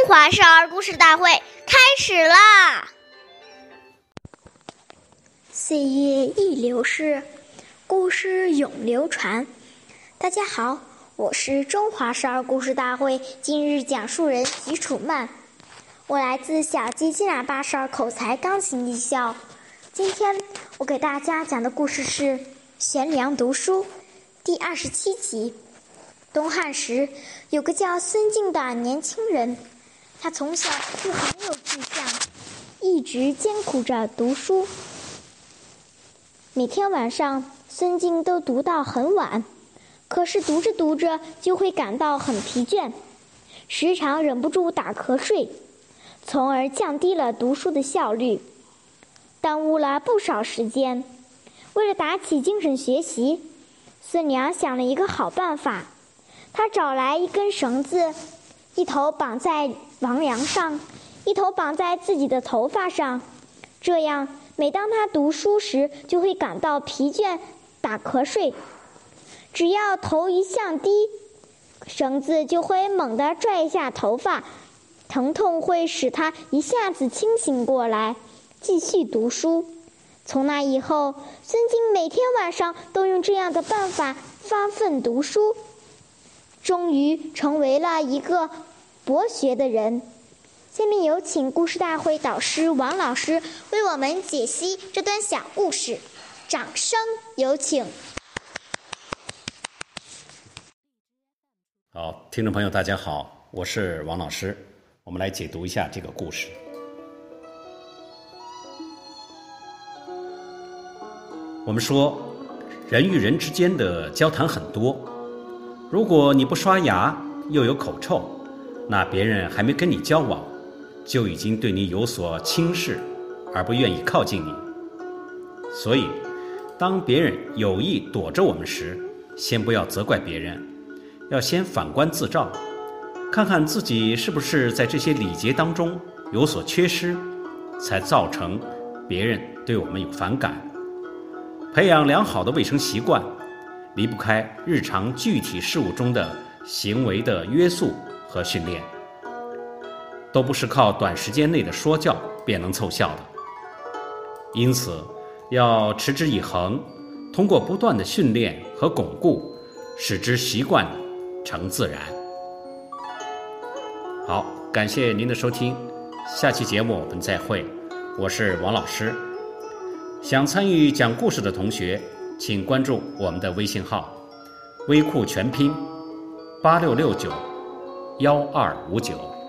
中华少儿故事大会开始啦！岁月易流逝，故事永流传。大家好，我是中华少儿故事大会今日讲述人吉楚曼，我来自小鸡鸡喇叭少儿口才钢琴艺校。今天我给大家讲的故事是《悬梁读书》第二十七集。东汉时，有个叫孙敬的年轻人。他从小就很有志向，一直艰苦着读书。每天晚上，孙敬都读到很晚，可是读着读着就会感到很疲倦，时常忍不住打瞌睡，从而降低了读书的效率，耽误了不少时间。为了打起精神学习，孙娘想了一个好办法，她找来一根绳子。一头绑在王梁上，一头绑在自己的头发上，这样每当他读书时，就会感到疲倦、打瞌睡。只要头一向低，绳子就会猛地拽一下头发，疼痛会使他一下子清醒过来，继续读书。从那以后，孙敬每天晚上都用这样的办法发奋读书，终于成为了一个。博学的人，下面有请故事大会导师王老师为我们解析这段小故事，掌声有请。好，听众朋友，大家好，我是王老师，我们来解读一下这个故事。我们说，人与人之间的交谈很多，如果你不刷牙，又有口臭。那别人还没跟你交往，就已经对你有所轻视，而不愿意靠近你。所以，当别人有意躲着我们时，先不要责怪别人，要先反观自照，看看自己是不是在这些礼节当中有所缺失，才造成别人对我们有反感。培养良好的卫生习惯，离不开日常具体事务中的行为的约束。和训练都不是靠短时间内的说教便能凑效的，因此要持之以恒，通过不断的训练和巩固，使之习惯成自然。好，感谢您的收听，下期节目我们再会，我是王老师。想参与讲故事的同学，请关注我们的微信号“微库全拼八六六九”。幺二五九。